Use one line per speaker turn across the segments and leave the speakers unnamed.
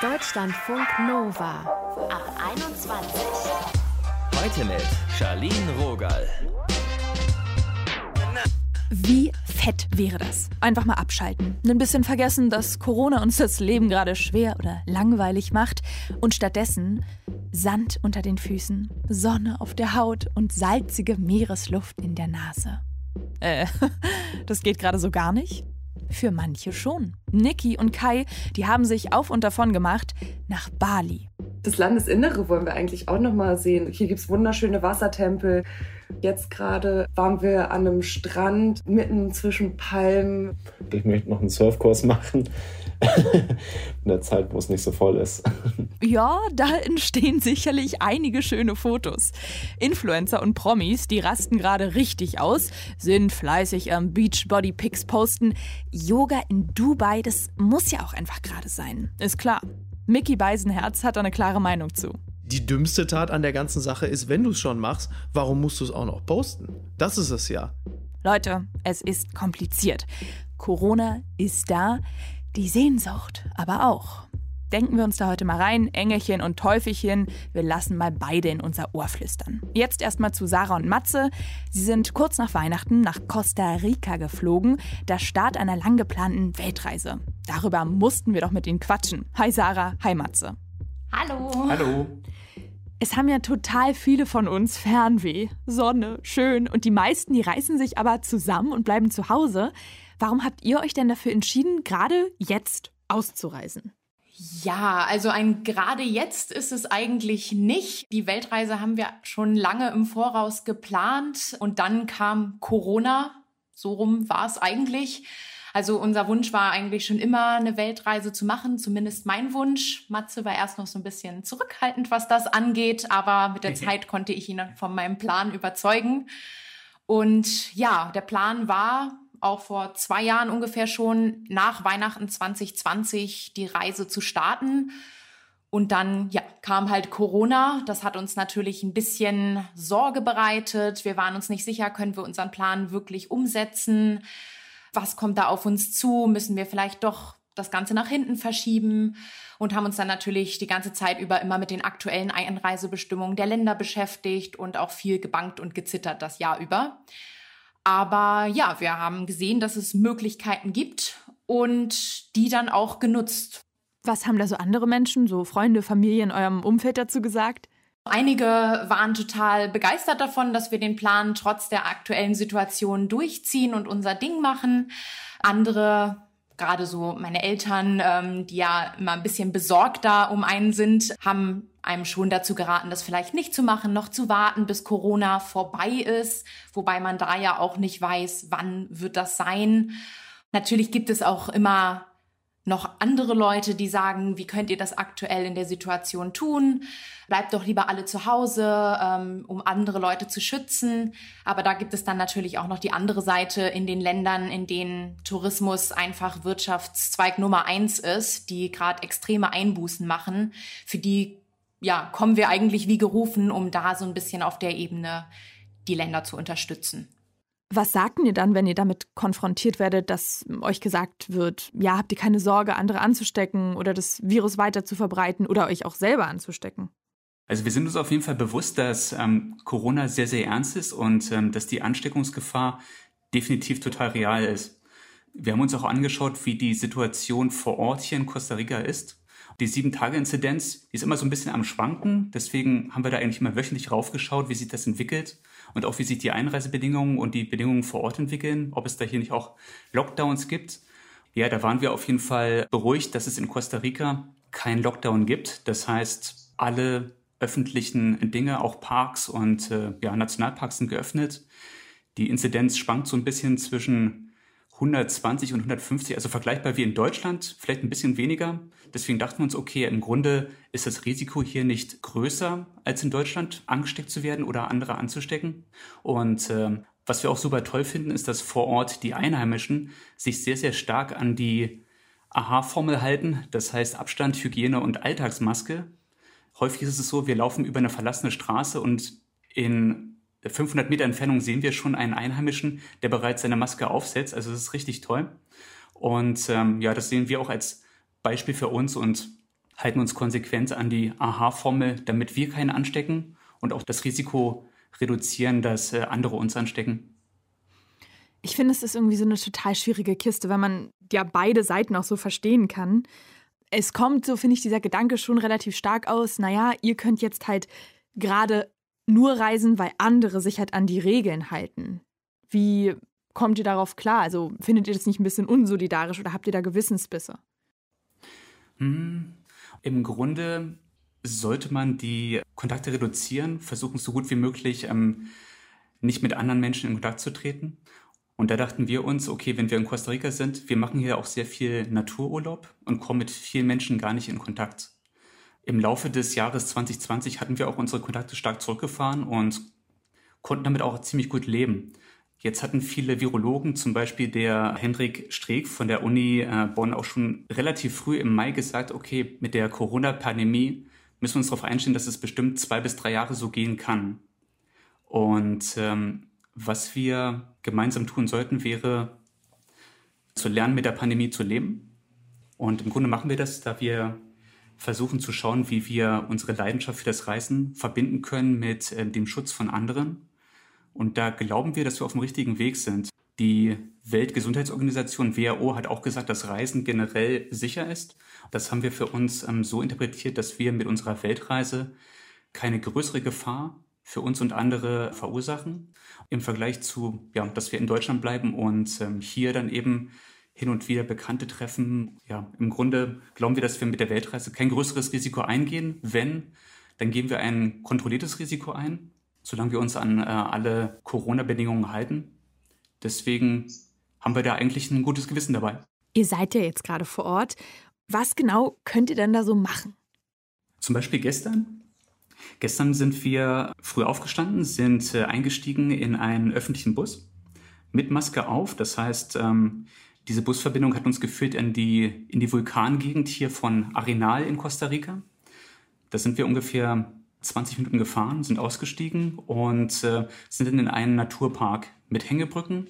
Deutschlandfunk Nova ab 21.
Heute mit Charlene Rogal.
Wie fett wäre das? Einfach mal abschalten. Ein bisschen vergessen, dass Corona uns das Leben gerade schwer oder langweilig macht und stattdessen Sand unter den Füßen, Sonne auf der Haut und salzige Meeresluft in der Nase. Äh, das geht gerade so gar nicht? Für manche schon. Niki und Kai, die haben sich auf und davon gemacht nach Bali.
Das Landesinnere wollen wir eigentlich auch noch mal sehen. Hier gibt es wunderschöne Wassertempel. Jetzt gerade waren wir an einem Strand mitten zwischen Palmen.
Ich möchte noch einen Surfkurs machen. In der Zeit, wo es nicht so voll ist.
Ja, da entstehen sicherlich einige schöne Fotos. Influencer und Promis, die rasten gerade richtig aus, sind fleißig am Beachbody Pics posten. Yoga in Dubai, das muss ja auch einfach gerade sein. Ist klar. Mickey Beisenherz hat da eine klare Meinung zu.
Die dümmste Tat an der ganzen Sache ist, wenn du es schon machst, warum musst du es auch noch posten? Das ist es ja.
Leute, es ist kompliziert. Corona ist da, die Sehnsucht aber auch. Denken wir uns da heute mal rein, Engelchen und Teufelchen, wir lassen mal beide in unser Ohr flüstern. Jetzt erstmal zu Sarah und Matze. Sie sind kurz nach Weihnachten nach Costa Rica geflogen, der Start einer lang geplanten Weltreise. Darüber mussten wir doch mit ihnen quatschen. Hi Sarah, hi Matze.
Hallo.
Hallo.
Es haben ja total viele von uns Fernweh, Sonne, schön und die meisten, die reißen sich aber zusammen und bleiben zu Hause. Warum habt ihr euch denn dafür entschieden, gerade jetzt auszureisen?
Ja, also ein gerade jetzt ist es eigentlich nicht. Die Weltreise haben wir schon lange im Voraus geplant und dann kam Corona. So rum war es eigentlich. Also unser Wunsch war eigentlich schon immer eine Weltreise zu machen, zumindest mein Wunsch. Matze war erst noch so ein bisschen zurückhaltend, was das angeht, aber mit der Zeit konnte ich ihn von meinem Plan überzeugen. Und ja, der Plan war auch vor zwei Jahren ungefähr schon nach Weihnachten 2020 die Reise zu starten. Und dann ja, kam halt Corona. Das hat uns natürlich ein bisschen Sorge bereitet. Wir waren uns nicht sicher, können wir unseren Plan wirklich umsetzen? Was kommt da auf uns zu? Müssen wir vielleicht doch das Ganze nach hinten verschieben? Und haben uns dann natürlich die ganze Zeit über immer mit den aktuellen Einreisebestimmungen der Länder beschäftigt und auch viel gebankt und gezittert das Jahr über. Aber ja, wir haben gesehen, dass es Möglichkeiten gibt und die dann auch genutzt.
Was haben da so andere Menschen, so Freunde, Familie in eurem Umfeld dazu gesagt?
Einige waren total begeistert davon, dass wir den Plan trotz der aktuellen Situation durchziehen und unser Ding machen. Andere, gerade so meine Eltern, ähm, die ja immer ein bisschen besorgter um einen sind, haben einem schon dazu geraten, das vielleicht nicht zu machen, noch zu warten, bis Corona vorbei ist, wobei man da ja auch nicht weiß, wann wird das sein. Natürlich gibt es auch immer noch andere Leute, die sagen, wie könnt ihr das aktuell in der Situation tun? Bleibt doch lieber alle zu Hause, ähm, um andere Leute zu schützen. Aber da gibt es dann natürlich auch noch die andere Seite in den Ländern, in denen Tourismus einfach Wirtschaftszweig Nummer eins ist, die gerade extreme Einbußen machen. Für die ja, kommen wir eigentlich wie gerufen, um da so ein bisschen auf der Ebene die Länder zu unterstützen.
Was sagt ihr dann, wenn ihr damit konfrontiert werdet, dass euch gesagt wird, ja, habt ihr keine Sorge, andere anzustecken oder das Virus weiter zu verbreiten oder euch auch selber anzustecken?
Also wir sind uns auf jeden Fall bewusst, dass ähm, Corona sehr, sehr ernst ist und ähm, dass die Ansteckungsgefahr definitiv total real ist. Wir haben uns auch angeschaut, wie die Situation vor Ort hier in Costa Rica ist. Die Sieben-Tage-Inzidenz ist immer so ein bisschen am Schwanken. Deswegen haben wir da eigentlich immer wöchentlich raufgeschaut, wie sich das entwickelt und auch wie sich die Einreisebedingungen und die Bedingungen vor Ort entwickeln, ob es da hier nicht auch Lockdowns gibt. Ja, da waren wir auf jeden Fall beruhigt, dass es in Costa Rica keinen Lockdown gibt. Das heißt, alle öffentlichen Dinge, auch Parks und äh, ja, Nationalparks sind geöffnet. Die Inzidenz schwankt so ein bisschen zwischen 120 und 150, also vergleichbar wie in Deutschland, vielleicht ein bisschen weniger. Deswegen dachten wir uns, okay, im Grunde ist das Risiko hier nicht größer als in Deutschland, angesteckt zu werden oder andere anzustecken. Und äh, was wir auch super toll finden, ist, dass vor Ort die Einheimischen sich sehr, sehr stark an die AHA-Formel halten. Das heißt Abstand, Hygiene und Alltagsmaske. Häufig ist es so, wir laufen über eine verlassene Straße und in 500 Meter Entfernung sehen wir schon einen Einheimischen, der bereits seine Maske aufsetzt. Also das ist richtig toll. Und ähm, ja, das sehen wir auch als Beispiel für uns und halten uns konsequent an die AHA-Formel, damit wir keinen anstecken und auch das Risiko reduzieren, dass äh, andere uns anstecken.
Ich finde, es ist irgendwie so eine total schwierige Kiste, weil man ja beide Seiten auch so verstehen kann. Es kommt, so finde ich, dieser Gedanke schon relativ stark aus, naja, ihr könnt jetzt halt gerade nur reisen, weil andere sich halt an die Regeln halten. Wie kommt ihr darauf klar? Also findet ihr das nicht ein bisschen unsolidarisch oder habt ihr da Gewissensbisse?
Hm, Im Grunde sollte man die Kontakte reduzieren, versuchen so gut wie möglich ähm, nicht mit anderen Menschen in Kontakt zu treten. Und da dachten wir uns, okay, wenn wir in Costa Rica sind, wir machen hier auch sehr viel Natururlaub und kommen mit vielen Menschen gar nicht in Kontakt. Im Laufe des Jahres 2020 hatten wir auch unsere Kontakte stark zurückgefahren und konnten damit auch ziemlich gut leben. Jetzt hatten viele Virologen, zum Beispiel der Hendrik Streeck von der Uni äh, Bonn, auch schon relativ früh im Mai gesagt, okay, mit der Corona-Pandemie müssen wir uns darauf einstellen, dass es bestimmt zwei bis drei Jahre so gehen kann. Und ähm, was wir gemeinsam tun sollten, wäre zu lernen, mit der Pandemie zu leben. Und im Grunde machen wir das, da wir versuchen zu schauen, wie wir unsere Leidenschaft für das Reisen verbinden können mit äh, dem Schutz von anderen und da glauben wir, dass wir auf dem richtigen Weg sind. Die Weltgesundheitsorganisation WHO hat auch gesagt, dass Reisen generell sicher ist. Das haben wir für uns ähm, so interpretiert, dass wir mit unserer Weltreise keine größere Gefahr für uns und andere verursachen im Vergleich zu, ja, dass wir in Deutschland bleiben und ähm, hier dann eben hin und wieder Bekannte treffen. Ja, im Grunde glauben wir, dass wir mit der Weltreise kein größeres Risiko eingehen. Wenn, dann gehen wir ein kontrolliertes Risiko ein solange wir uns an äh, alle Corona-Bedingungen halten. Deswegen haben wir da eigentlich ein gutes Gewissen dabei.
Ihr seid ja jetzt gerade vor Ort. Was genau könnt ihr denn da so machen?
Zum Beispiel gestern. Gestern sind wir früh aufgestanden, sind äh, eingestiegen in einen öffentlichen Bus mit Maske auf. Das heißt, ähm, diese Busverbindung hat uns geführt in die, in die Vulkangegend hier von Arenal in Costa Rica. Da sind wir ungefähr 20 Minuten gefahren, sind ausgestiegen und äh, sind in einen Naturpark mit Hängebrücken.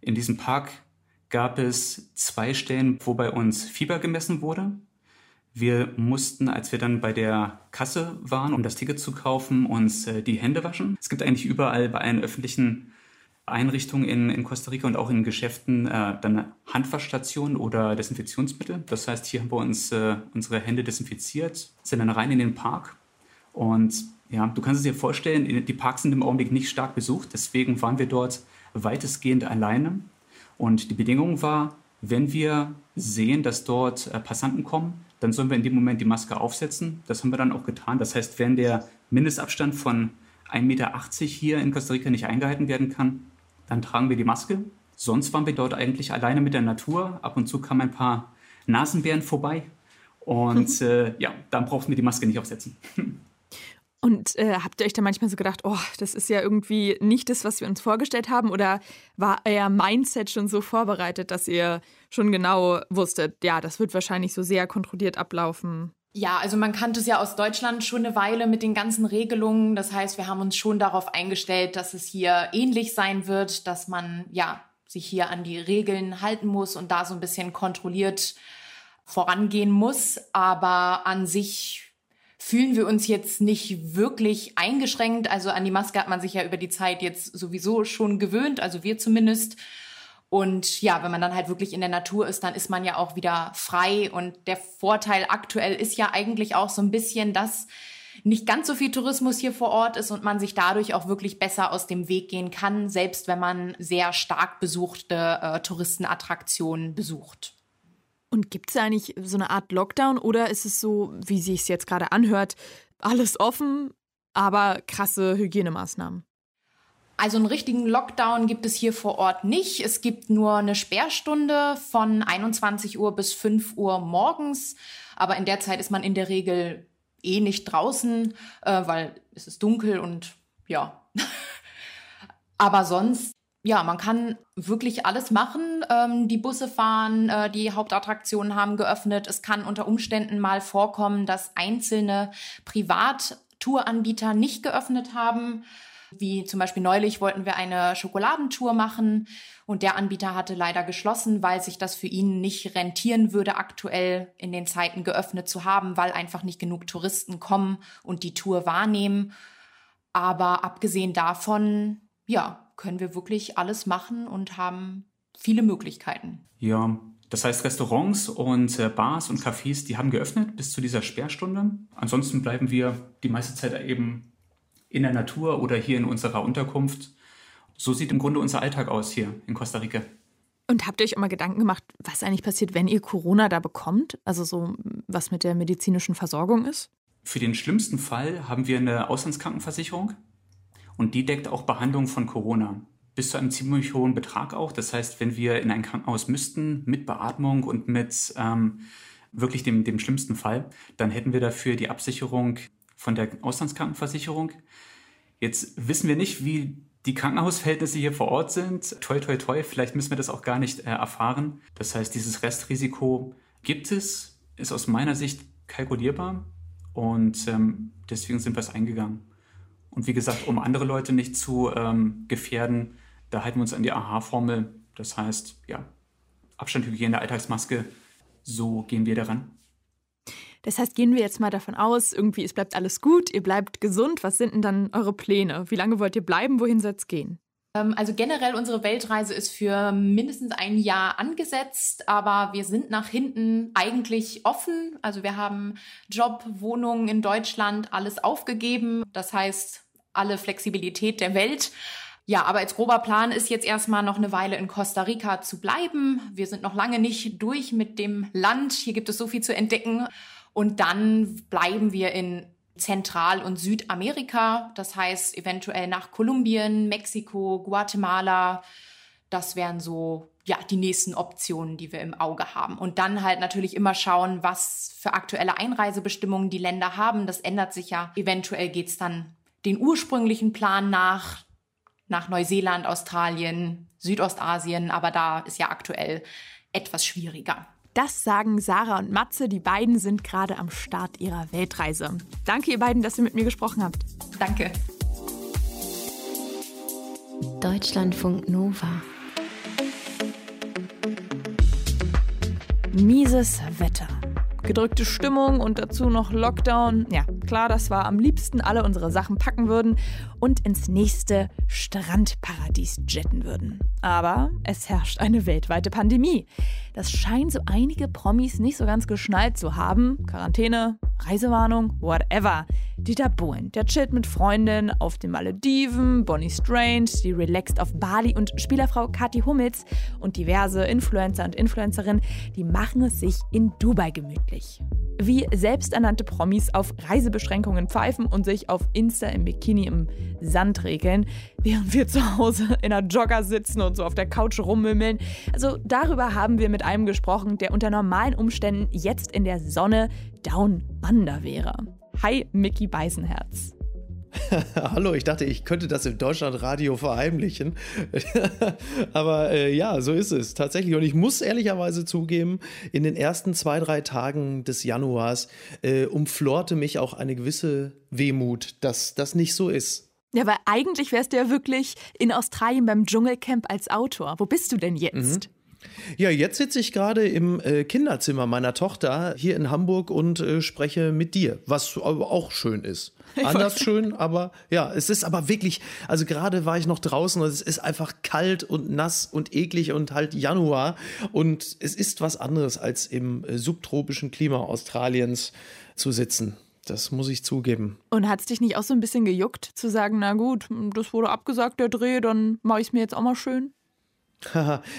In diesem Park gab es zwei Stellen, wo bei uns Fieber gemessen wurde. Wir mussten, als wir dann bei der Kasse waren, um das Ticket zu kaufen, uns äh, die Hände waschen. Es gibt eigentlich überall bei allen öffentlichen Einrichtungen in, in Costa Rica und auch in Geschäften äh, dann Handwaschstationen oder Desinfektionsmittel. Das heißt, hier haben wir uns äh, unsere Hände desinfiziert, sind dann rein in den Park und ja, du kannst es dir vorstellen, die Parks sind im Augenblick nicht stark besucht, deswegen waren wir dort weitestgehend alleine. Und die Bedingung war, wenn wir sehen, dass dort äh, Passanten kommen, dann sollen wir in dem Moment die Maske aufsetzen. Das haben wir dann auch getan. Das heißt, wenn der Mindestabstand von 1,80 Meter hier in Costa Rica nicht eingehalten werden kann, dann tragen wir die Maske. Sonst waren wir dort eigentlich alleine mit der Natur. Ab und zu kamen ein paar Nasenbären vorbei. Und äh, ja, dann brauchten wir die Maske nicht aufsetzen.
Und äh, habt ihr euch da manchmal so gedacht, oh, das ist ja irgendwie nicht das, was wir uns vorgestellt haben? Oder war euer Mindset schon so vorbereitet, dass ihr schon genau wusstet, ja, das wird wahrscheinlich so sehr kontrolliert ablaufen?
Ja, also man kannte es ja aus Deutschland schon eine Weile mit den ganzen Regelungen. Das heißt, wir haben uns schon darauf eingestellt, dass es hier ähnlich sein wird, dass man ja sich hier an die Regeln halten muss und da so ein bisschen kontrolliert vorangehen muss. Aber an sich fühlen wir uns jetzt nicht wirklich eingeschränkt. Also an die Maske hat man sich ja über die Zeit jetzt sowieso schon gewöhnt, also wir zumindest. Und ja, wenn man dann halt wirklich in der Natur ist, dann ist man ja auch wieder frei. Und der Vorteil aktuell ist ja eigentlich auch so ein bisschen, dass nicht ganz so viel Tourismus hier vor Ort ist und man sich dadurch auch wirklich besser aus dem Weg gehen kann, selbst wenn man sehr stark besuchte äh, Touristenattraktionen besucht.
Und gibt es eigentlich so eine Art Lockdown oder ist es so, wie sich es jetzt gerade anhört, alles offen, aber krasse Hygienemaßnahmen?
Also einen richtigen Lockdown gibt es hier vor Ort nicht. Es gibt nur eine Sperrstunde von 21 Uhr bis 5 Uhr morgens. Aber in der Zeit ist man in der Regel eh nicht draußen, äh, weil es ist dunkel und ja. Aber sonst ja, man kann wirklich alles machen. Ähm, die Busse fahren, äh, die Hauptattraktionen haben geöffnet. Es kann unter Umständen mal vorkommen, dass einzelne Privattouranbieter nicht geöffnet haben. Wie zum Beispiel neulich wollten wir eine Schokoladentour machen und der Anbieter hatte leider geschlossen, weil sich das für ihn nicht rentieren würde, aktuell in den Zeiten geöffnet zu haben, weil einfach nicht genug Touristen kommen und die Tour wahrnehmen. Aber abgesehen davon, ja, können wir wirklich alles machen und haben viele Möglichkeiten.
Ja, das heißt, Restaurants und äh, Bars und Cafés, die haben geöffnet bis zu dieser Sperrstunde. Ansonsten bleiben wir die meiste Zeit eben in der Natur oder hier in unserer Unterkunft. So sieht im Grunde unser Alltag aus hier in Costa Rica.
Und habt ihr euch auch mal Gedanken gemacht, was eigentlich passiert, wenn ihr Corona da bekommt? Also so, was mit der medizinischen Versorgung ist?
Für den schlimmsten Fall haben wir eine Auslandskrankenversicherung und die deckt auch Behandlung von Corona bis zu einem ziemlich hohen Betrag auch. Das heißt, wenn wir in ein Krankenhaus müssten mit Beatmung und mit ähm, wirklich dem, dem schlimmsten Fall, dann hätten wir dafür die Absicherung von der Auslandskrankenversicherung. Jetzt wissen wir nicht, wie die Krankenhausverhältnisse hier vor Ort sind. Toi, toi, toi, vielleicht müssen wir das auch gar nicht äh, erfahren. Das heißt, dieses Restrisiko gibt es, ist aus meiner Sicht kalkulierbar und ähm, deswegen sind wir es eingegangen. Und wie gesagt, um andere Leute nicht zu ähm, gefährden, da halten wir uns an die AHA-Formel. Das heißt, ja, Abstand, Hygiene, Alltagsmaske, so gehen wir daran.
Das heißt, gehen wir jetzt mal davon aus, irgendwie es bleibt alles gut, ihr bleibt gesund. Was sind denn dann eure Pläne? Wie lange wollt ihr bleiben? Wohin soll es gehen?
Ähm, also generell unsere Weltreise ist für mindestens ein Jahr angesetzt, aber wir sind nach hinten eigentlich offen. Also wir haben Job, Wohnungen in Deutschland, alles aufgegeben. Das heißt, alle Flexibilität der Welt. Ja, aber als grober Plan ist jetzt erstmal noch eine Weile in Costa Rica zu bleiben. Wir sind noch lange nicht durch mit dem Land. Hier gibt es so viel zu entdecken. Und dann bleiben wir in Zentral- und Südamerika. Das heißt eventuell nach Kolumbien, Mexiko, Guatemala. Das wären so ja die nächsten Optionen, die wir im Auge haben. Und dann halt natürlich immer schauen, was für aktuelle Einreisebestimmungen die Länder haben. Das ändert sich ja. Eventuell geht's dann den ursprünglichen Plan nach nach Neuseeland, Australien, Südostasien, aber da ist ja aktuell etwas schwieriger.
Das sagen Sarah und Matze. Die beiden sind gerade am Start ihrer Weltreise. Danke, ihr beiden, dass ihr mit mir gesprochen habt.
Danke.
Deutschlandfunk Nova.
Mieses Wetter gedrückte Stimmung und dazu noch Lockdown. Ja, klar, das war am liebsten alle unsere Sachen packen würden und ins nächste Strandparadies jetten würden. Aber es herrscht eine weltweite Pandemie. Das scheinen so einige Promis nicht so ganz geschnallt zu haben. Quarantäne, Reisewarnung, whatever. Dieter Bohlen, der chillt mit Freundinnen auf den Malediven, Bonnie Strange, die relaxed auf Bali und Spielerfrau Kathi Hummels und diverse Influencer und Influencerinnen, die machen es sich in Dubai gemütlich. Wie selbsternannte Promis auf Reisebeschränkungen pfeifen und sich auf Insta im Bikini im Sand regeln, während wir zu Hause in einer Jogger sitzen und so auf der Couch rummümmeln. Also darüber haben wir mit einem gesprochen, der unter normalen Umständen jetzt in der Sonne down under wäre. Hi, Mickey Beisenherz.
Hallo, ich dachte, ich könnte das im Deutschlandradio verheimlichen. Aber äh, ja, so ist es tatsächlich. Und ich muss ehrlicherweise zugeben, in den ersten zwei, drei Tagen des Januars äh, umflorte mich auch eine gewisse Wehmut, dass das nicht so ist.
Ja, weil eigentlich wärst du ja wirklich in Australien beim Dschungelcamp als Autor. Wo bist du denn jetzt? Mhm.
Ja, jetzt sitze ich gerade im äh, Kinderzimmer meiner Tochter hier in Hamburg und äh, spreche mit dir, was auch schön ist. Anders schön, aber ja, es ist aber wirklich, also gerade war ich noch draußen und es ist einfach kalt und nass und eklig und halt Januar und es ist was anderes als im äh, subtropischen Klima Australiens zu sitzen. Das muss ich zugeben.
Und hat es dich nicht auch so ein bisschen gejuckt, zu sagen, na gut, das wurde abgesagt, der Dreh, dann mache ich es mir jetzt auch mal schön?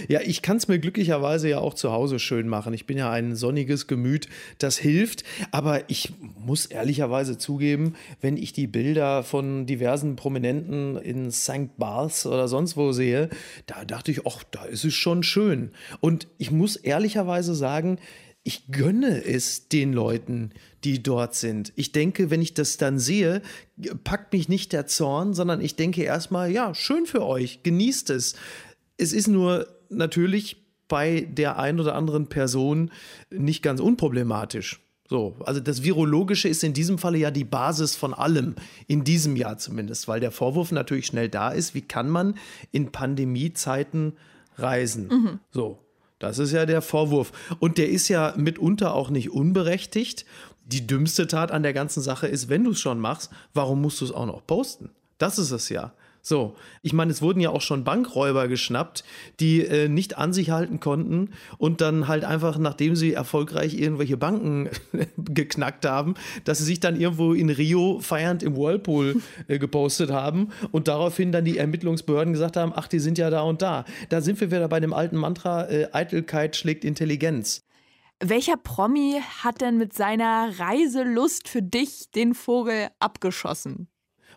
ja, ich kann es mir glücklicherweise ja auch zu Hause schön machen. Ich bin ja ein sonniges Gemüt, das hilft. Aber ich muss ehrlicherweise zugeben, wenn ich die Bilder von diversen Prominenten in St. Barths oder sonst wo sehe, da dachte ich, ach, da ist es schon schön. Und ich muss ehrlicherweise sagen, ich gönne es den Leuten, die dort sind. Ich denke, wenn ich das dann sehe, packt mich nicht der Zorn, sondern ich denke erstmal, ja, schön für euch, genießt es. Es ist nur natürlich bei der ein oder anderen Person nicht ganz unproblematisch. So, also das Virologische ist in diesem Falle ja die Basis von allem, in diesem Jahr zumindest, weil der Vorwurf natürlich schnell da ist, wie kann man in Pandemiezeiten reisen? Mhm. So, das ist ja der Vorwurf. Und der ist ja mitunter auch nicht unberechtigt. Die dümmste Tat an der ganzen Sache ist, wenn du es schon machst, warum musst du es auch noch posten? Das ist es ja. So, ich meine, es wurden ja auch schon Bankräuber geschnappt, die äh, nicht an sich halten konnten und dann halt einfach, nachdem sie erfolgreich irgendwelche Banken geknackt haben, dass sie sich dann irgendwo in Rio feiernd im Whirlpool äh, gepostet haben und daraufhin dann die Ermittlungsbehörden gesagt haben, ach, die sind ja da und da. Da sind wir wieder bei dem alten Mantra, äh, Eitelkeit schlägt Intelligenz.
Welcher Promi hat denn mit seiner Reiselust für dich den Vogel abgeschossen?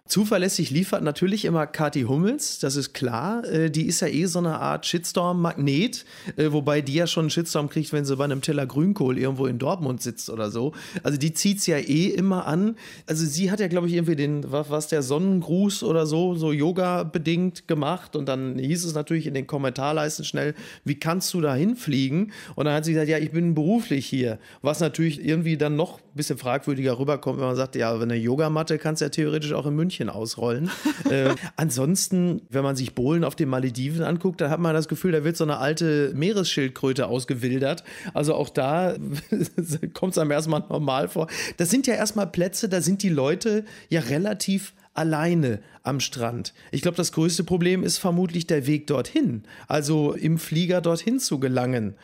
Zuverlässig liefert natürlich immer Kathi Hummels, das ist klar. Äh, die ist ja eh so eine Art Shitstorm-Magnet, äh, wobei die ja schon einen Shitstorm kriegt, wenn sie bei einem Teller Grünkohl irgendwo in Dortmund sitzt oder so. Also die zieht es ja eh immer an. Also sie hat ja, glaube ich, irgendwie den, was, der Sonnengruß oder so, so Yoga-bedingt gemacht. Und dann hieß es natürlich in den Kommentarleisten schnell, wie kannst du da hinfliegen? Und dann hat sie gesagt, ja, ich bin beruflich hier. Was natürlich irgendwie dann noch ein bisschen fragwürdiger rüberkommt, wenn man sagt, ja, wenn eine Yogamatte kannst du ja theoretisch auch in München ausrollen. äh, ansonsten, wenn man sich Bohlen auf den Malediven anguckt, dann hat man das Gefühl, da wird so eine alte Meeresschildkröte ausgewildert. Also auch da kommt es einem erstmal normal vor. Das sind ja erstmal Plätze, da sind die Leute ja relativ alleine am Strand. Ich glaube, das größte Problem ist vermutlich der Weg dorthin, also im Flieger dorthin zu gelangen.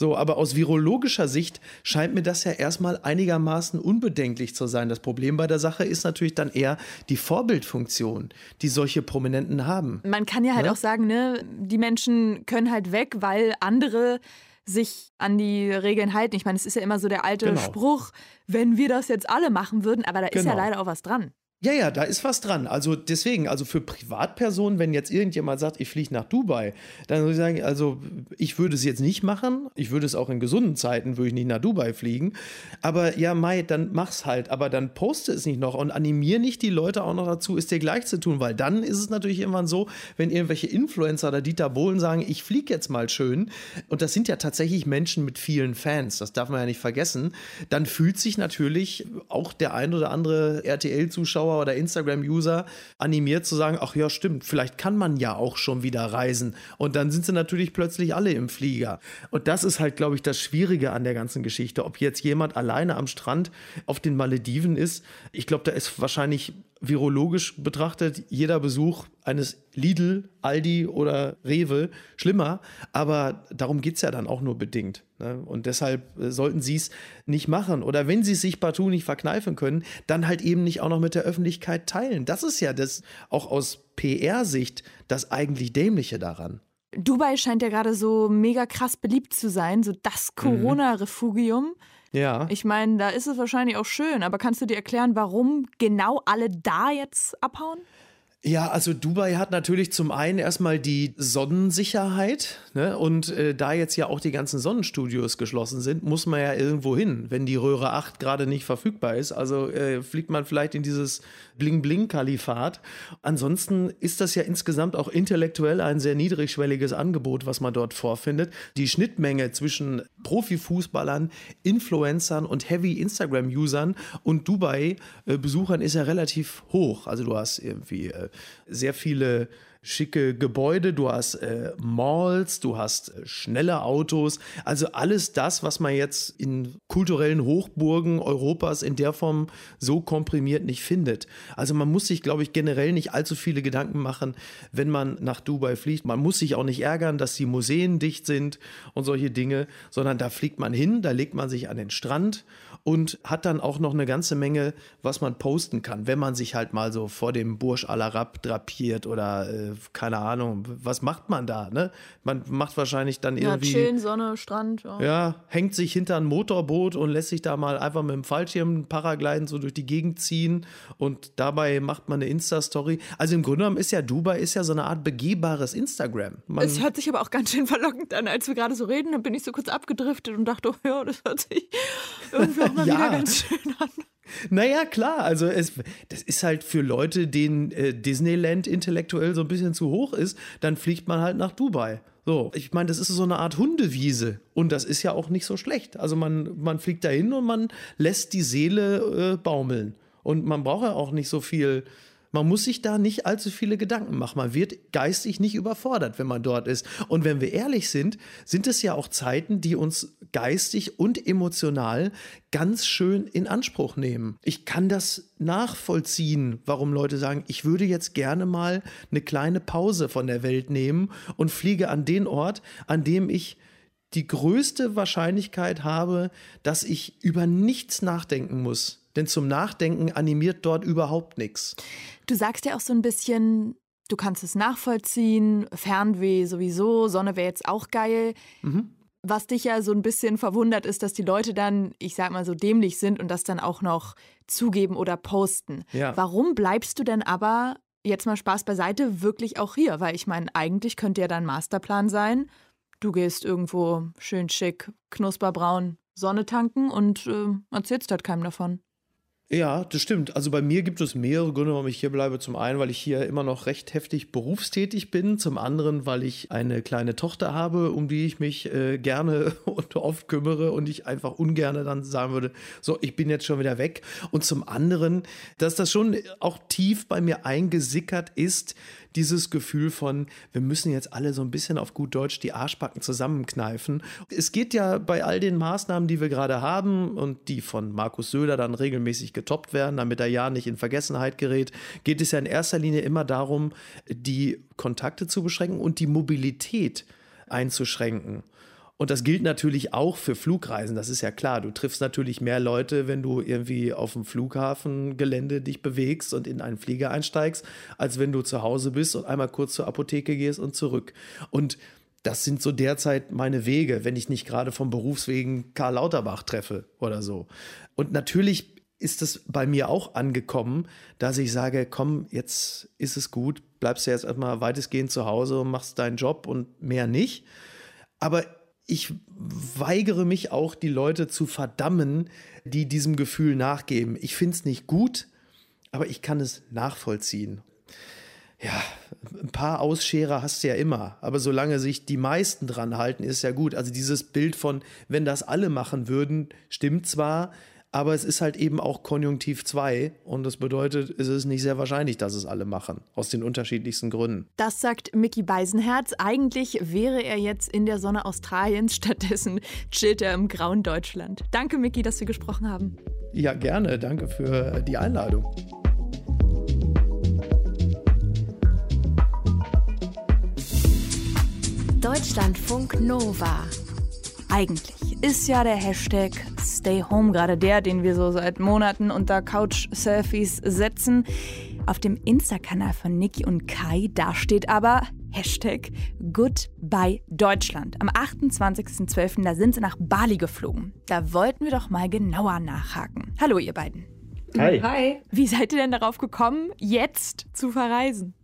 So, aber aus virologischer Sicht scheint mir das ja erstmal einigermaßen unbedenklich zu sein. Das Problem bei der Sache ist natürlich dann eher die Vorbildfunktion, die solche Prominenten haben.
Man kann ja halt ja? auch sagen, ne, die Menschen können halt weg, weil andere sich an die Regeln halten. Ich meine, es ist ja immer so der alte genau. Spruch, wenn wir das jetzt alle machen würden, aber da genau. ist ja genau. leider auch was dran.
Ja, ja, da ist was dran. Also deswegen, also für Privatpersonen, wenn jetzt irgendjemand sagt, ich fliege nach Dubai, dann würde ich sagen, also ich würde es jetzt nicht machen. Ich würde es auch in gesunden Zeiten, würde ich nicht nach Dubai fliegen. Aber ja, Mai, dann mach's halt. Aber dann poste es nicht noch und animier nicht die Leute auch noch dazu, es dir gleich zu tun. Weil dann ist es natürlich irgendwann so, wenn irgendwelche Influencer oder Dieter Bohlen sagen, ich fliege jetzt mal schön. Und das sind ja tatsächlich Menschen mit vielen Fans. Das darf man ja nicht vergessen. Dann fühlt sich natürlich auch der ein oder andere RTL-Zuschauer Zuschauer oder Instagram-User animiert zu sagen, ach ja, stimmt, vielleicht kann man ja auch schon wieder reisen. Und dann sind sie natürlich plötzlich alle im Flieger. Und das ist halt, glaube ich, das Schwierige an der ganzen Geschichte. Ob jetzt jemand alleine am Strand auf den Malediven ist, ich glaube, da ist wahrscheinlich virologisch betrachtet jeder Besuch eines Lidl, Aldi oder Rewe schlimmer, aber darum geht es ja dann auch nur bedingt. Ne? Und deshalb äh, sollten sie es nicht machen. Oder wenn sie es sich partout nicht verkneifen können, dann halt eben nicht auch noch mit der Öffentlichkeit teilen. Das ist ja das auch aus PR-Sicht das eigentlich Dämliche daran.
Dubai scheint ja gerade so mega krass beliebt zu sein, so das mhm. Corona-Refugium. Mhm.
Ja.
Ich meine, da ist es wahrscheinlich auch schön, aber kannst du dir erklären, warum genau alle da jetzt abhauen?
Ja, also Dubai hat natürlich zum einen erstmal die Sonnensicherheit. Ne? Und äh, da jetzt ja auch die ganzen Sonnenstudios geschlossen sind, muss man ja irgendwo hin, wenn die Röhre 8 gerade nicht verfügbar ist. Also äh, fliegt man vielleicht in dieses Bling-Bling-Kalifat. Ansonsten ist das ja insgesamt auch intellektuell ein sehr niedrigschwelliges Angebot, was man dort vorfindet. Die Schnittmenge zwischen Profifußballern, Influencern und Heavy Instagram-Usern und Dubai-Besuchern ist ja relativ hoch. Also du hast irgendwie äh, sehr viele schicke Gebäude, du hast äh, Malls, du hast äh, schnelle Autos, also alles das, was man jetzt in kulturellen Hochburgen Europas in der Form so komprimiert nicht findet. Also man muss sich, glaube ich, generell nicht allzu viele Gedanken machen, wenn man nach Dubai fliegt. Man muss sich auch nicht ärgern, dass die Museen dicht sind und solche Dinge, sondern da fliegt man hin, da legt man sich an den Strand und hat dann auch noch eine ganze Menge, was man posten kann, wenn man sich halt mal so vor dem Burj Al Arab drapiert oder äh, keine Ahnung, was macht man da, ne? Man macht wahrscheinlich dann irgendwie.
Ja, chillen, Sonne, Strand. Ja.
ja, hängt sich hinter ein Motorboot und lässt sich da mal einfach mit dem Fallschirm Paragliden so durch die Gegend ziehen und dabei macht man eine Insta-Story. Also im Grunde genommen ist ja Dubai ist ja so eine Art begehbares Instagram.
Man es hört sich aber auch ganz schön verlockend an, als wir gerade so reden, dann bin ich so kurz abgedriftet und dachte, oh ja, das hört sich irgendwie auch mal ja. wieder ganz schön an.
Naja, klar. Also es, das ist halt für Leute, denen äh, Disneyland intellektuell so ein bisschen zu hoch ist, dann fliegt man halt nach Dubai. So, ich meine, das ist so eine Art Hundewiese und das ist ja auch nicht so schlecht. Also man, man fliegt dahin und man lässt die Seele äh, baumeln. Und man braucht ja auch nicht so viel man muss sich da nicht allzu viele Gedanken machen. Man wird geistig nicht überfordert, wenn man dort ist. Und wenn wir ehrlich sind, sind es ja auch Zeiten, die uns geistig und emotional ganz schön in Anspruch nehmen. Ich kann das nachvollziehen, warum Leute sagen, ich würde jetzt gerne mal eine kleine Pause von der Welt nehmen und fliege an den Ort, an dem ich die größte Wahrscheinlichkeit habe, dass ich über nichts nachdenken muss denn zum Nachdenken animiert dort überhaupt nichts.
Du sagst ja auch so ein bisschen, du kannst es nachvollziehen, Fernweh sowieso, Sonne wäre jetzt auch geil. Mhm. Was dich ja so ein bisschen verwundert ist, dass die Leute dann, ich sag mal so dämlich sind und das dann auch noch zugeben oder posten. Ja. Warum bleibst du denn aber, jetzt mal Spaß beiseite, wirklich auch hier? Weil ich meine, eigentlich könnte ja dein Masterplan sein, du gehst irgendwo schön schick, knusperbraun Sonne tanken und äh, erzählst halt keinem davon.
Ja, das stimmt. Also bei mir gibt es mehrere Gründe, warum ich hier bleibe. Zum einen, weil ich hier immer noch recht heftig berufstätig bin. Zum anderen, weil ich eine kleine Tochter habe, um die ich mich äh, gerne und oft kümmere und ich einfach ungern dann sagen würde, so, ich bin jetzt schon wieder weg. Und zum anderen, dass das schon auch tief bei mir eingesickert ist, dieses Gefühl von, wir müssen jetzt alle so ein bisschen auf gut Deutsch die Arschbacken zusammenkneifen. Es geht ja bei all den Maßnahmen, die wir gerade haben und die von Markus Söder dann regelmäßig getoppt werden, damit er ja nicht in Vergessenheit gerät, geht es ja in erster Linie immer darum, die Kontakte zu beschränken und die Mobilität einzuschränken. Und das gilt natürlich auch für Flugreisen, das ist ja klar. Du triffst natürlich mehr Leute, wenn du irgendwie auf dem Flughafengelände dich bewegst und in einen Flieger einsteigst, als wenn du zu Hause bist und einmal kurz zur Apotheke gehst und zurück. Und das sind so derzeit meine Wege, wenn ich nicht gerade vom Berufswegen Karl Lauterbach treffe oder so. Und natürlich ist es bei mir auch angekommen, dass ich sage, komm, jetzt ist es gut, bleibst du jetzt erstmal weitestgehend zu Hause und machst deinen Job und mehr nicht. Aber ich weigere mich auch, die Leute zu verdammen, die diesem Gefühl nachgeben. Ich finde es nicht gut, aber ich kann es nachvollziehen. Ja, ein paar Ausscherer hast du ja immer, aber solange sich die meisten dran halten, ist ja gut. Also dieses Bild von, wenn das alle machen würden, stimmt zwar, aber es ist halt eben auch Konjunktiv 2 und das bedeutet, es ist nicht sehr wahrscheinlich, dass es alle machen, aus den unterschiedlichsten Gründen.
Das sagt Mickey Beisenherz. Eigentlich wäre er jetzt in der Sonne Australiens, stattdessen chillt er im grauen Deutschland. Danke, Mickey, dass wir gesprochen haben.
Ja, gerne. Danke für die Einladung.
Deutschlandfunk Nova.
Eigentlich ist ja der Hashtag Stay Home gerade der, den wir so seit Monaten unter Couch-Selfies setzen. Auf dem Insta-Kanal von Niki und Kai, da steht aber Hashtag Goodbye Deutschland. Am 28.12. da sind sie nach Bali geflogen. Da wollten wir doch mal genauer nachhaken. Hallo ihr beiden.
Hi. Hi.
Wie seid ihr denn darauf gekommen, jetzt zu verreisen?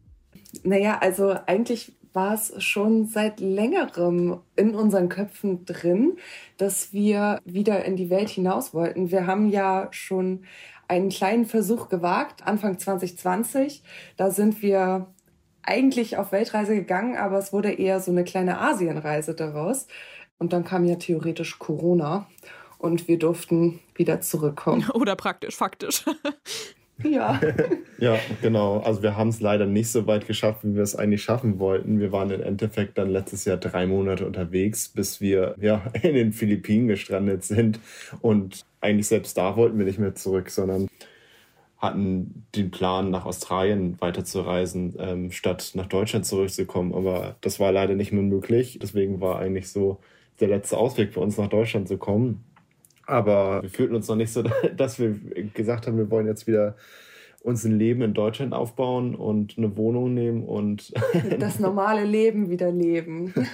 Naja, also eigentlich war es schon seit längerem in unseren Köpfen drin, dass wir wieder in die Welt hinaus wollten. Wir haben ja schon einen kleinen Versuch gewagt, Anfang 2020. Da sind wir eigentlich auf Weltreise gegangen, aber es wurde eher so eine kleine Asienreise daraus. Und dann kam ja theoretisch Corona und wir durften wieder zurückkommen.
Oder praktisch, faktisch.
Ja.
ja, genau. Also wir haben es leider nicht so weit geschafft, wie wir es eigentlich schaffen wollten. Wir waren im Endeffekt dann letztes Jahr drei Monate unterwegs, bis wir ja in den Philippinen gestrandet sind. Und eigentlich selbst da wollten wir nicht mehr zurück, sondern hatten den Plan, nach Australien weiterzureisen, ähm, statt nach Deutschland zurückzukommen. Aber das war leider nicht mehr möglich. Deswegen war eigentlich so der letzte Ausweg für uns, nach Deutschland zu kommen. Aber wir fühlten uns noch nicht so, dass wir gesagt haben, wir wollen jetzt wieder uns ein Leben in Deutschland aufbauen und eine Wohnung nehmen und
das normale Leben wieder leben.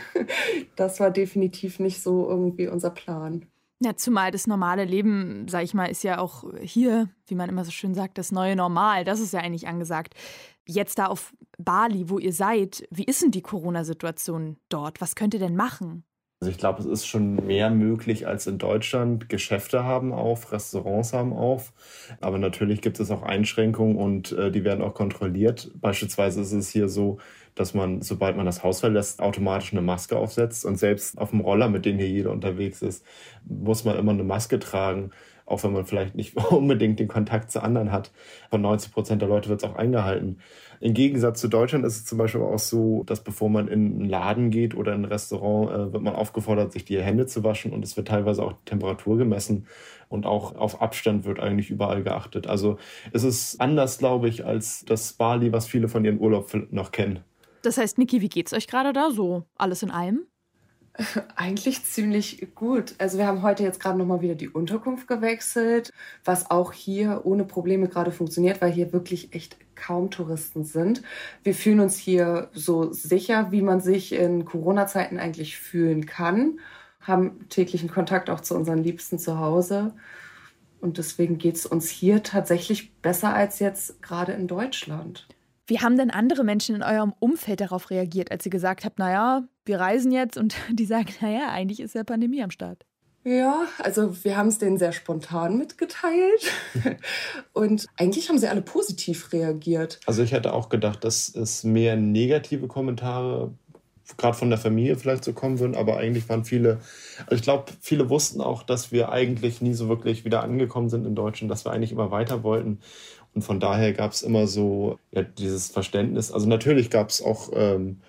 Das war definitiv nicht so irgendwie unser Plan.
Ja, zumal das normale Leben, sag ich mal, ist ja auch hier, wie man immer so schön sagt, das neue Normal. Das ist ja eigentlich angesagt. Jetzt da auf Bali, wo ihr seid, wie ist denn die Corona-Situation dort? Was könnt ihr denn machen?
Also ich glaube, es ist schon mehr möglich als in Deutschland. Geschäfte haben auf, Restaurants haben auf, aber natürlich gibt es auch Einschränkungen und äh, die werden auch kontrolliert. Beispielsweise ist es hier so, dass man, sobald man das Haus verlässt, automatisch eine Maske aufsetzt und selbst auf dem Roller, mit dem hier jeder unterwegs ist, muss man immer eine Maske tragen auch wenn man vielleicht nicht unbedingt den Kontakt zu anderen hat. Von 90 Prozent der Leute wird es auch eingehalten. Im Gegensatz zu Deutschland ist es zum Beispiel auch so, dass bevor man in einen Laden geht oder in ein Restaurant, äh, wird man aufgefordert, sich die Hände zu waschen und es wird teilweise auch Temperatur gemessen und auch auf Abstand wird eigentlich überall geachtet. Also es ist anders, glaube ich, als das Bali, was viele von ihren Urlaub noch kennen.
Das heißt, Niki, wie geht's euch gerade da so? Alles in allem?
Eigentlich ziemlich gut. Also wir haben heute jetzt gerade noch mal wieder die Unterkunft gewechselt, was auch hier ohne Probleme gerade funktioniert, weil hier wirklich echt kaum Touristen sind. Wir fühlen uns hier so sicher, wie man sich in Corona-Zeiten eigentlich fühlen kann, haben täglichen Kontakt auch zu unseren Liebsten zu Hause. Und deswegen geht es uns hier tatsächlich besser als jetzt gerade in Deutschland.
Wie haben denn andere Menschen in eurem Umfeld darauf reagiert, als ihr gesagt habt, naja, wir reisen jetzt und die sagen, naja, eigentlich ist ja Pandemie am Start?
Ja, also wir haben es denen sehr spontan mitgeteilt und eigentlich haben sie alle positiv reagiert.
Also ich hätte auch gedacht, dass es mehr negative Kommentare gerade von der Familie vielleicht so kommen würden, aber eigentlich waren viele, also ich glaube, viele wussten auch, dass wir eigentlich nie so wirklich wieder angekommen sind in Deutschland, dass wir eigentlich immer weiter wollten und von daher gab es immer so ja, dieses Verständnis. Also natürlich gab es auch ähm,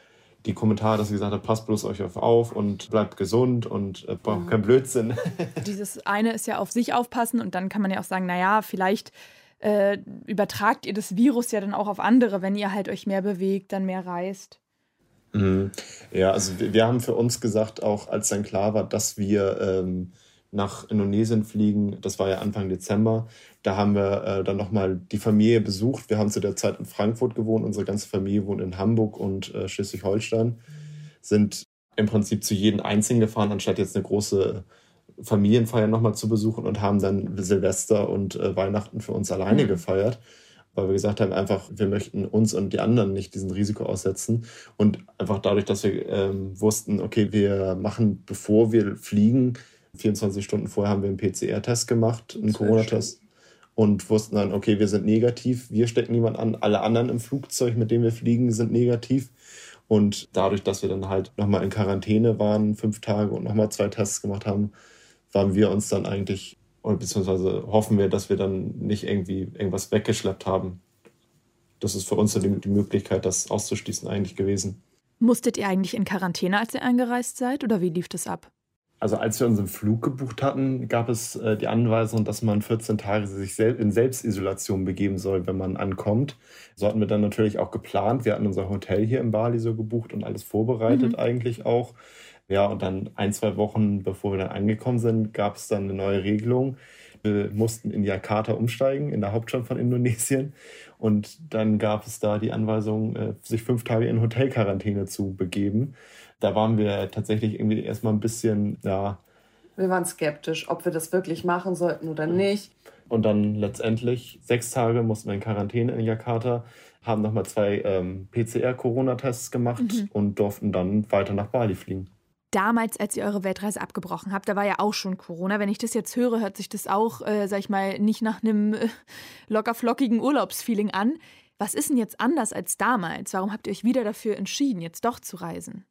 die Kommentare, dass sie gesagt hat, passt bloß euch auf und bleibt gesund und äh, braucht mhm. keinen Blödsinn.
Dieses eine ist ja auf sich aufpassen und dann kann man ja auch sagen, naja, vielleicht äh, übertragt ihr das Virus ja dann auch auf andere, wenn ihr halt euch mehr bewegt, dann mehr reist.
Mhm. Ja, also wir, wir, haben für uns gesagt, auch als dann klar war, dass wir ähm, nach Indonesien fliegen, das war ja Anfang Dezember, da haben wir äh, dann nochmal die Familie besucht. Wir haben zu der Zeit in Frankfurt gewohnt. Unsere ganze Familie wohnt in Hamburg und äh, Schleswig-Holstein. Sind im Prinzip zu jedem Einzelnen gefahren, anstatt jetzt eine große Familienfeier nochmal zu besuchen und haben dann Silvester und äh, Weihnachten für uns alleine mhm. gefeiert. Weil wir gesagt haben, einfach, wir möchten uns und die anderen nicht diesem Risiko aussetzen. Und einfach dadurch, dass wir ähm, wussten, okay, wir machen, bevor wir fliegen, 24 Stunden vorher haben wir einen PCR-Test gemacht, einen Corona-Test und wussten dann, okay, wir sind negativ, wir stecken niemand an, alle anderen im Flugzeug, mit dem wir fliegen, sind negativ. Und dadurch, dass wir dann halt nochmal in Quarantäne waren, fünf Tage und nochmal zwei Tests gemacht haben, waren wir uns dann eigentlich, oder beziehungsweise hoffen wir, dass wir dann nicht irgendwie irgendwas weggeschleppt haben. Das ist für uns die, die Möglichkeit, das auszuschließen eigentlich gewesen.
Musstet ihr eigentlich in Quarantäne, als ihr eingereist seid, oder wie lief das ab?
Also als wir unseren Flug gebucht hatten, gab es äh, die Anweisung, dass man 14 Tage sich sel in Selbstisolation begeben soll, wenn man ankommt. So hatten wir dann natürlich auch geplant. Wir hatten unser Hotel hier in Bali so gebucht und alles vorbereitet mhm. eigentlich auch. Ja, und dann ein, zwei Wochen bevor wir dann angekommen sind, gab es dann eine neue Regelung. Wir mussten in Jakarta umsteigen, in der Hauptstadt von Indonesien. Und dann gab es da die Anweisung, äh, sich fünf Tage in Hotelquarantäne zu begeben da waren wir tatsächlich irgendwie erstmal ein bisschen, ja.
Wir waren skeptisch, ob wir das wirklich machen sollten oder nicht.
Und dann letztendlich sechs Tage mussten wir in Quarantäne in Jakarta, haben nochmal zwei ähm, PCR-Corona-Tests gemacht mhm. und durften dann weiter nach Bali fliegen.
Damals, als ihr eure Weltreise abgebrochen habt, da war ja auch schon Corona. Wenn ich das jetzt höre, hört sich das auch, äh, sag ich mal, nicht nach einem äh, lockerflockigen Urlaubsfeeling an. Was ist denn jetzt anders als damals? Warum habt ihr euch wieder dafür entschieden, jetzt doch zu reisen?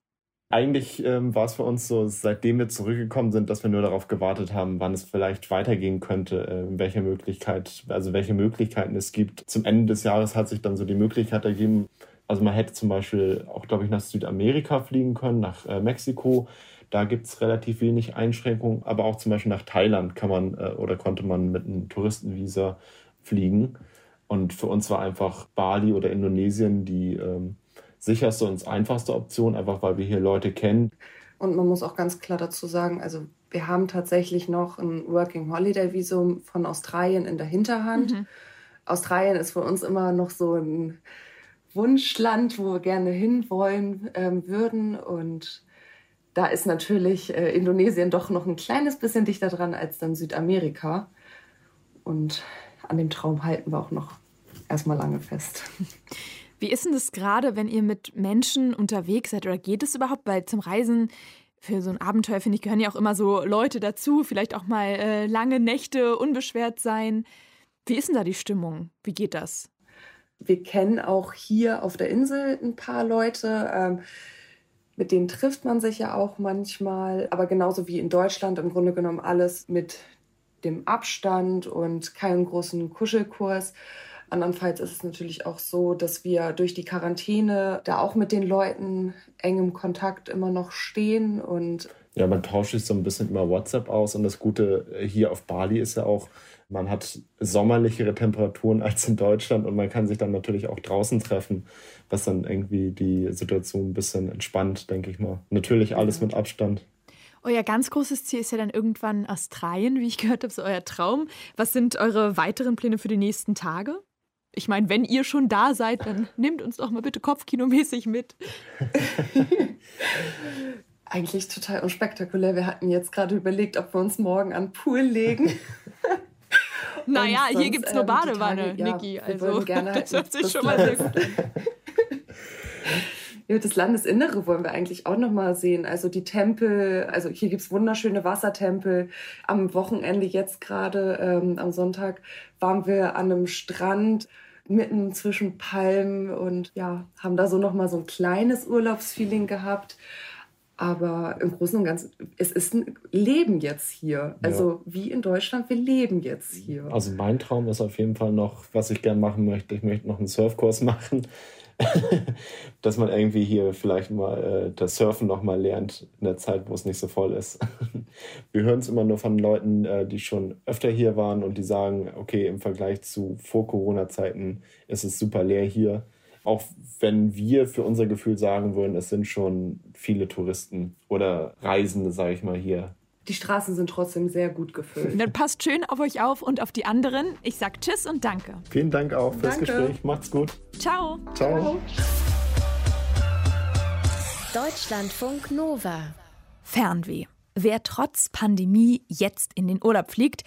Eigentlich ähm, war es für uns so, seitdem wir zurückgekommen sind, dass wir nur darauf gewartet haben, wann es vielleicht weitergehen könnte, äh, welche Möglichkeit, also welche Möglichkeiten es gibt. Zum Ende des Jahres hat sich dann so die Möglichkeit ergeben, also man hätte zum Beispiel auch, glaube ich, nach Südamerika fliegen können, nach äh, Mexiko. Da gibt es relativ wenig Einschränkungen, aber auch zum Beispiel nach Thailand kann man äh, oder konnte man mit einem Touristenvisa fliegen. Und für uns war einfach Bali oder Indonesien die ähm, sicherste und einfachste Option, einfach weil wir hier Leute kennen.
Und man muss auch ganz klar dazu sagen, also wir haben tatsächlich noch ein Working Holiday Visum von Australien in der Hinterhand. Mhm. Australien ist für uns immer noch so ein Wunschland, wo wir gerne hinwollen ähm, würden. Und da ist natürlich äh, Indonesien doch noch ein kleines bisschen dichter dran als dann Südamerika. Und an dem Traum halten wir auch noch erstmal lange fest.
Wie ist denn das gerade, wenn ihr mit Menschen unterwegs seid oder geht es überhaupt? Weil zum Reisen Für so ein Abenteuer, finde ich, gehören ja auch immer so Leute dazu, vielleicht auch mal äh, lange Nächte unbeschwert sein. Wie ist denn da die Stimmung? Wie geht das?
Wir kennen auch hier auf der Insel ein paar Leute. Ähm, mit denen trifft man sich ja auch manchmal. Aber genauso wie in Deutschland im Grunde genommen alles mit dem Abstand und keinen großen Kuschelkurs. Andernfalls ist es natürlich auch so, dass wir durch die Quarantäne da auch mit den Leuten eng im Kontakt immer noch stehen und
ja, man tauscht sich so ein bisschen über WhatsApp aus und das Gute hier auf Bali ist ja auch, man hat sommerlichere Temperaturen als in Deutschland und man kann sich dann natürlich auch draußen treffen, was dann irgendwie die Situation ein bisschen entspannt, denke ich mal. Natürlich alles mit Abstand.
Euer ganz großes Ziel ist ja dann irgendwann Australien, wie ich gehört habe, so euer Traum. Was sind eure weiteren Pläne für die nächsten Tage? Ich meine, wenn ihr schon da seid, dann nehmt uns doch mal bitte Kopfkinomäßig mit.
Eigentlich total unspektakulär. Wir hatten jetzt gerade überlegt, ob wir uns morgen an den Pool legen.
naja, hier gibt es nur ähm, Badewanne, Tage, Niki. Ja, also, gerne das hört sich schon mal sehr gut
Ja, das Landesinnere wollen wir eigentlich auch noch mal sehen. Also die Tempel, also hier gibt es wunderschöne Wassertempel. Am Wochenende jetzt gerade, ähm, am Sonntag, waren wir an einem Strand mitten zwischen Palmen und ja, haben da so noch mal so ein kleines Urlaubsfeeling gehabt. Aber im Großen und Ganzen, es ist ein Leben jetzt hier. Also ja. wie in Deutschland, wir leben jetzt hier.
Also mein Traum ist auf jeden Fall noch, was ich gerne machen möchte. Ich möchte noch einen Surfkurs machen. dass man irgendwie hier vielleicht mal äh, das Surfen noch mal lernt in der Zeit, wo es nicht so voll ist. Wir hören es immer nur von Leuten, äh, die schon öfter hier waren und die sagen, okay, im Vergleich zu vor Corona-Zeiten ist es super leer hier. Auch wenn wir für unser Gefühl sagen würden, es sind schon viele Touristen oder Reisende, sage ich mal, hier
die Straßen sind trotzdem sehr gut gefüllt.
Dann passt schön auf euch auf und auf die anderen. Ich sag Tschüss und danke.
Vielen Dank auch fürs danke. Gespräch. Macht's gut.
Ciao.
Ciao.
Deutschlandfunk Nova.
Fernweh. Wer trotz Pandemie jetzt in den Urlaub fliegt,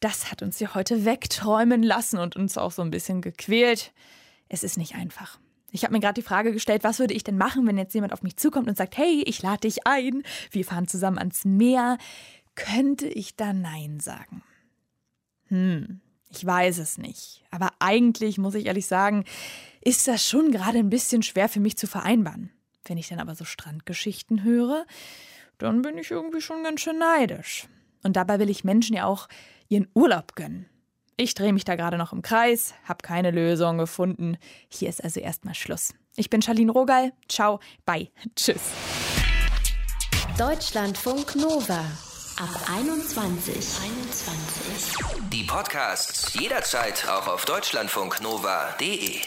das hat uns ja heute wegträumen lassen und uns auch so ein bisschen gequält. Es ist nicht einfach. Ich habe mir gerade die Frage gestellt, was würde ich denn machen, wenn jetzt jemand auf mich zukommt und sagt, hey, ich lade dich ein, wir fahren zusammen ans Meer. Könnte ich da Nein sagen? Hm, ich weiß es nicht. Aber eigentlich, muss ich ehrlich sagen, ist das schon gerade ein bisschen schwer für mich zu vereinbaren. Wenn ich dann aber so Strandgeschichten höre, dann bin ich irgendwie schon ganz schön neidisch. Und dabei will ich Menschen ja auch ihren Urlaub gönnen. Ich drehe mich da gerade noch im Kreis, habe keine Lösung gefunden. Hier ist also erstmal Schluss. Ich bin Charlene Rogal. Ciao, bye, tschüss.
Deutschlandfunk Nova ab 21. 21.
Die Podcasts jederzeit auch auf deutschlandfunknova.de.